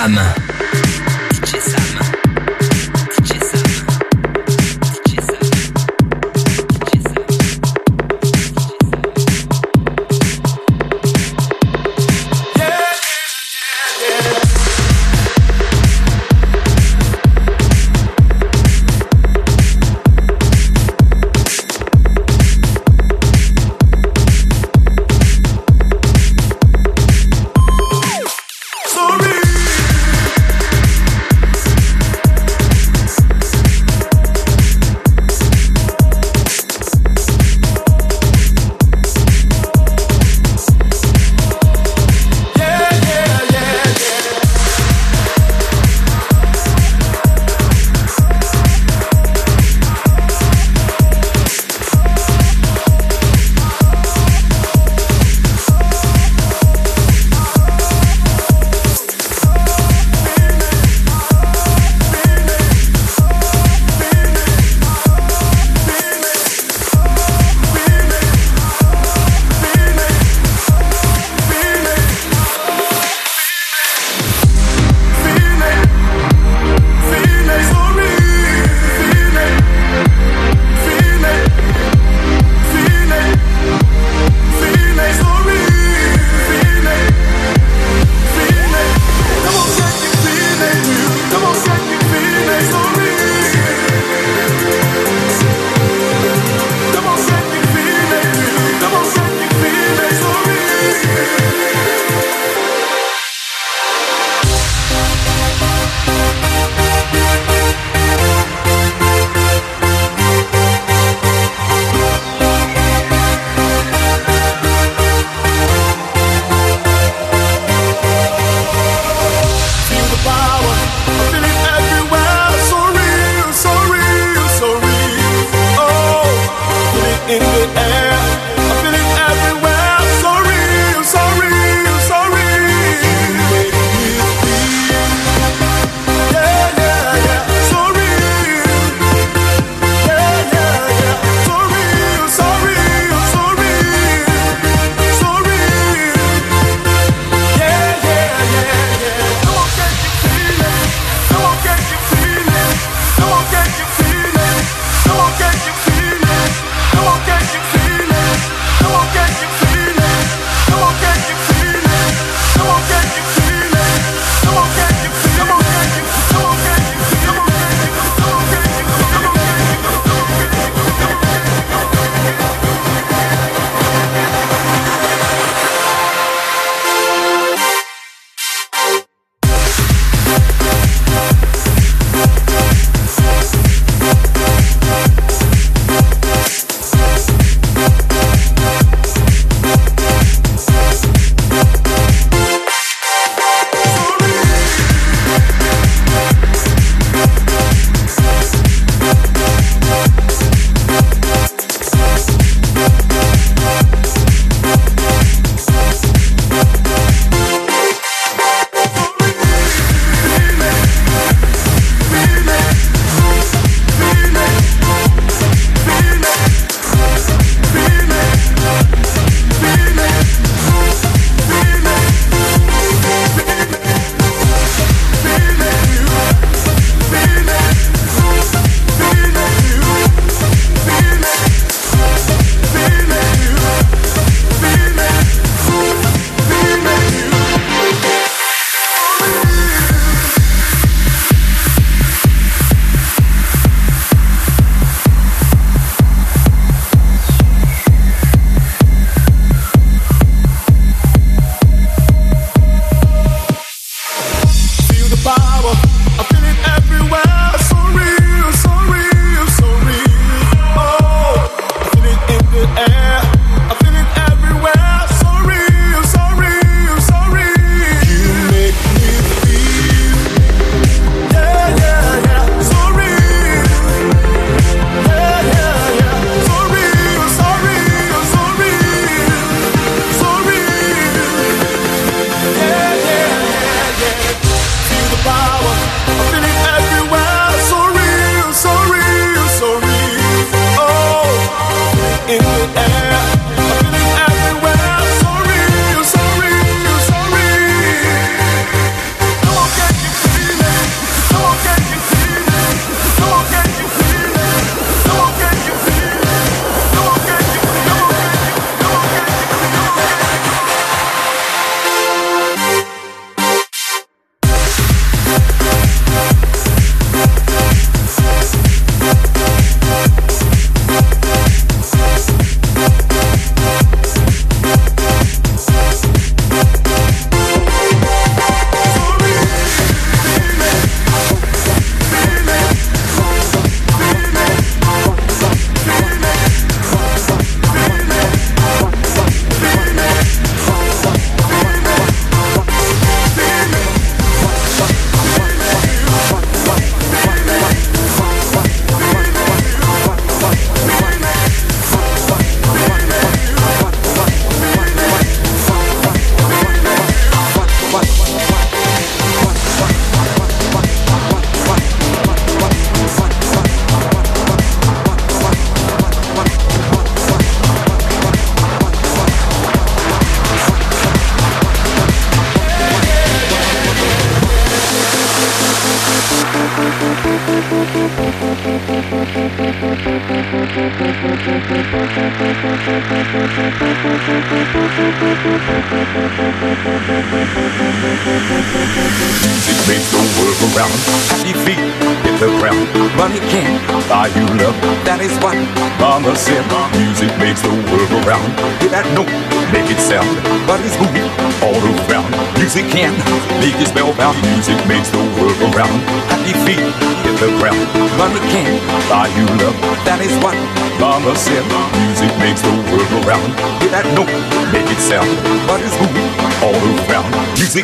Sam.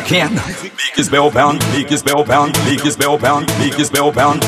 can. Leak is bell bound, leak is bell bound, leak is bell bound, leak is bell bound.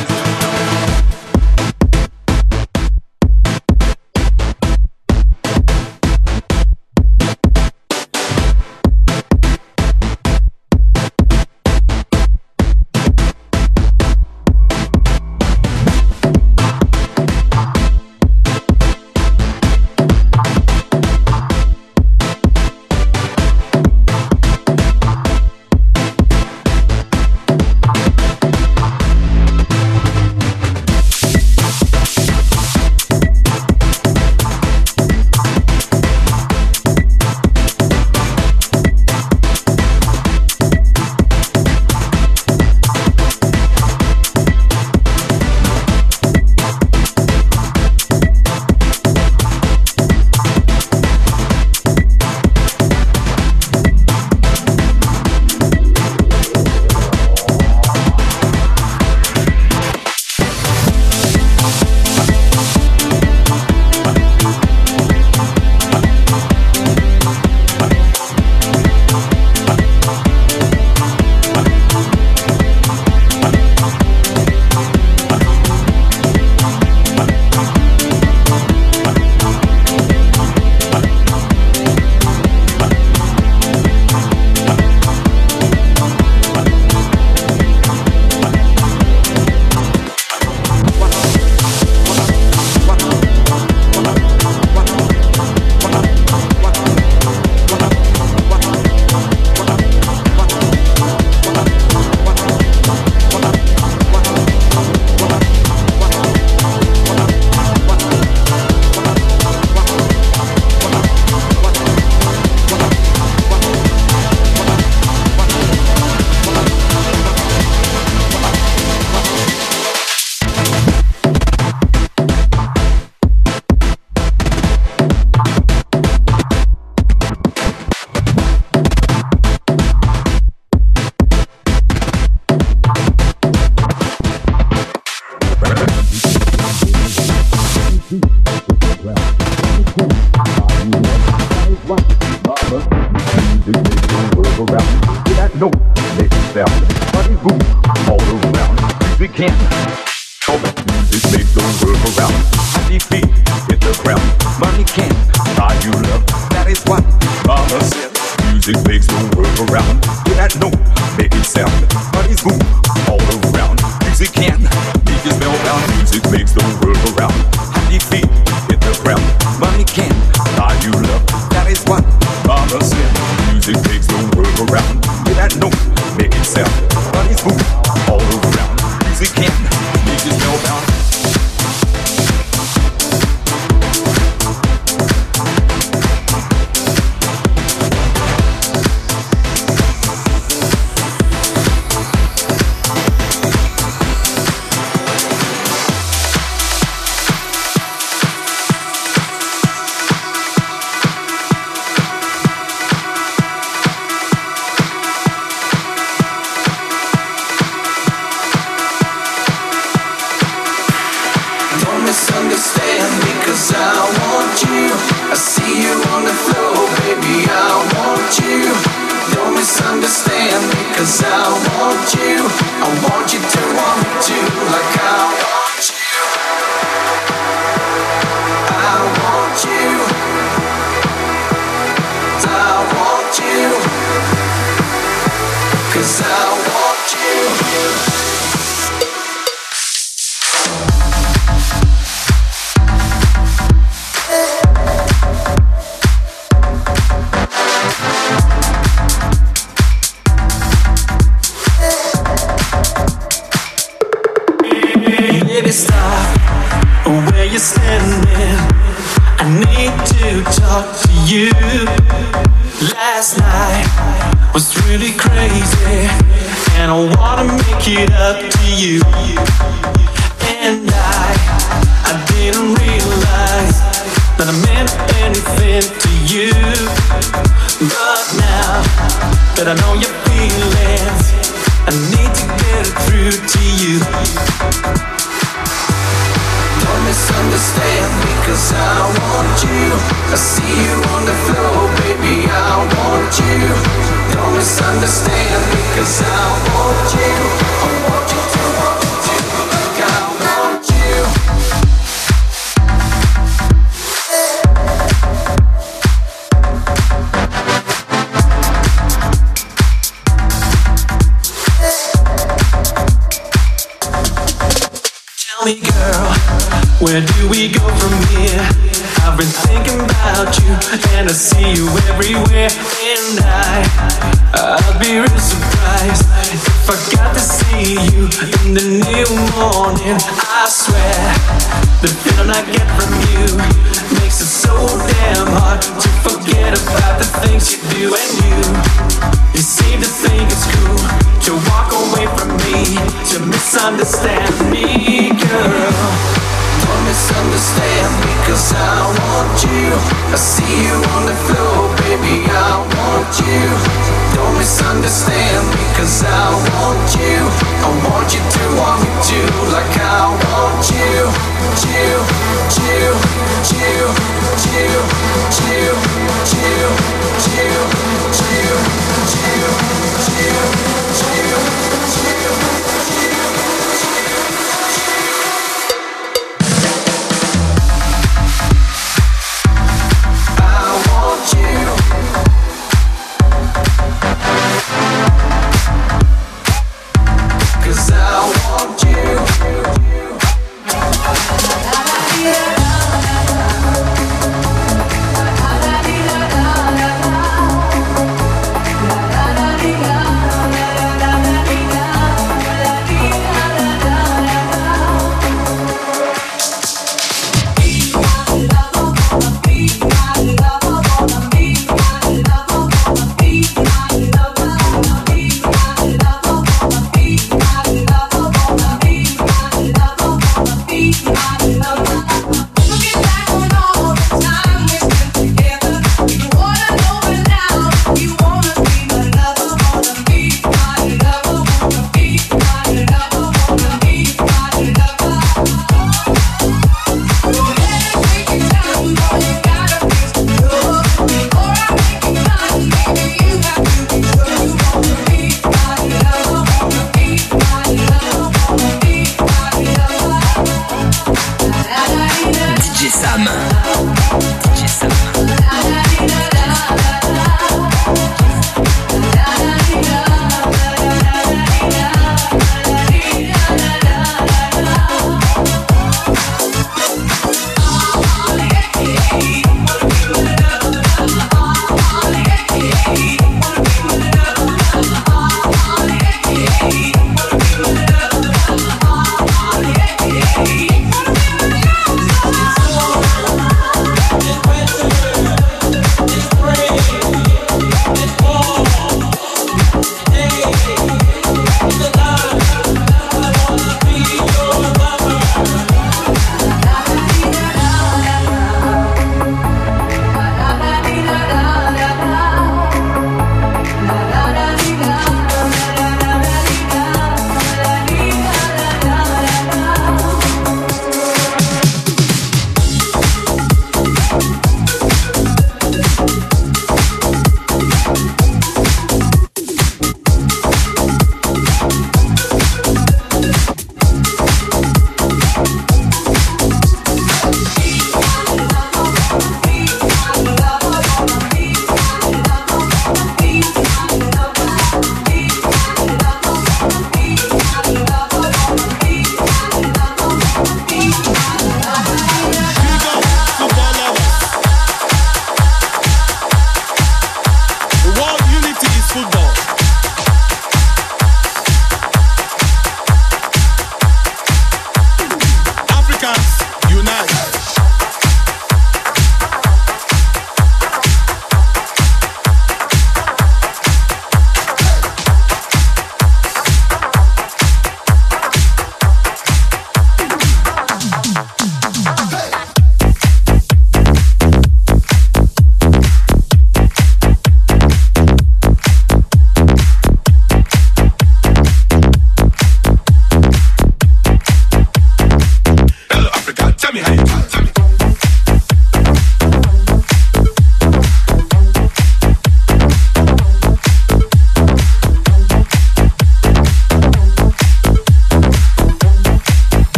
That I know your feelings, I need to get it through to you. Don't misunderstand cause I want you. I see you on the floor, baby, I want you. Don't misunderstand cause I want you where do we go from here? I've been thinking about you, and I see you everywhere. And I, I'd be real surprised if I got to see you in the new morning. I swear, the feeling I get from you makes it so damn hard to forget about the things you do and you. You seem to think it's cool to walk away from me, to misunderstand me, girl. Misunderstand cause I want you. I see you on the floor, baby, I want you. Don't misunderstand cause I want you. I want you to want me too, like I want you. You, you, you, you, you, you, you, you, you, you. I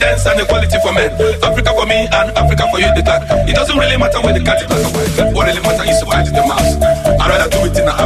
and equality for men. Africa for me and Africa for you, the cat. It doesn't really matter where the cat is black or white. What really matters is to catch the mouse. I'd rather do it in an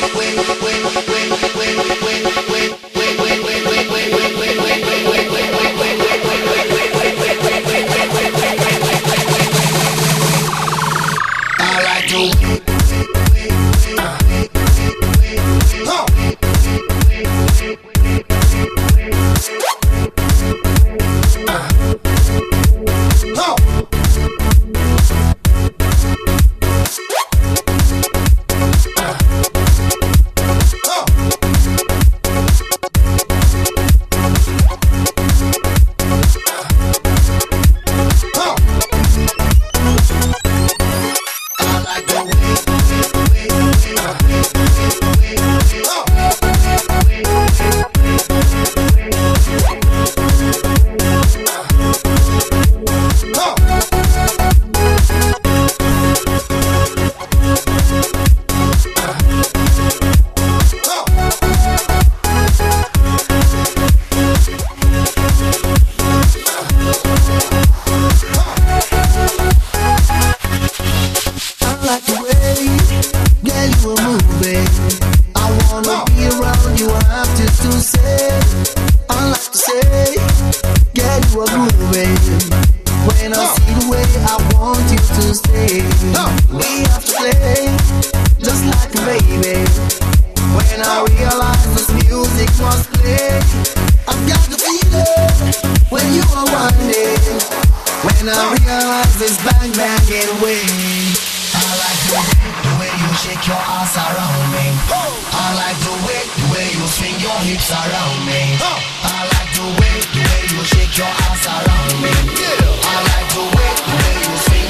Wait. When I realize this music must play, I've got the feeling when you are whining. When I realize this bang banging way I like the way, the way you shake your ass around me. I like the way, the way you swing your hips around me. I like the way, the way you shake your ass around me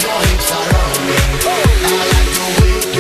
your hips around me. I like the way.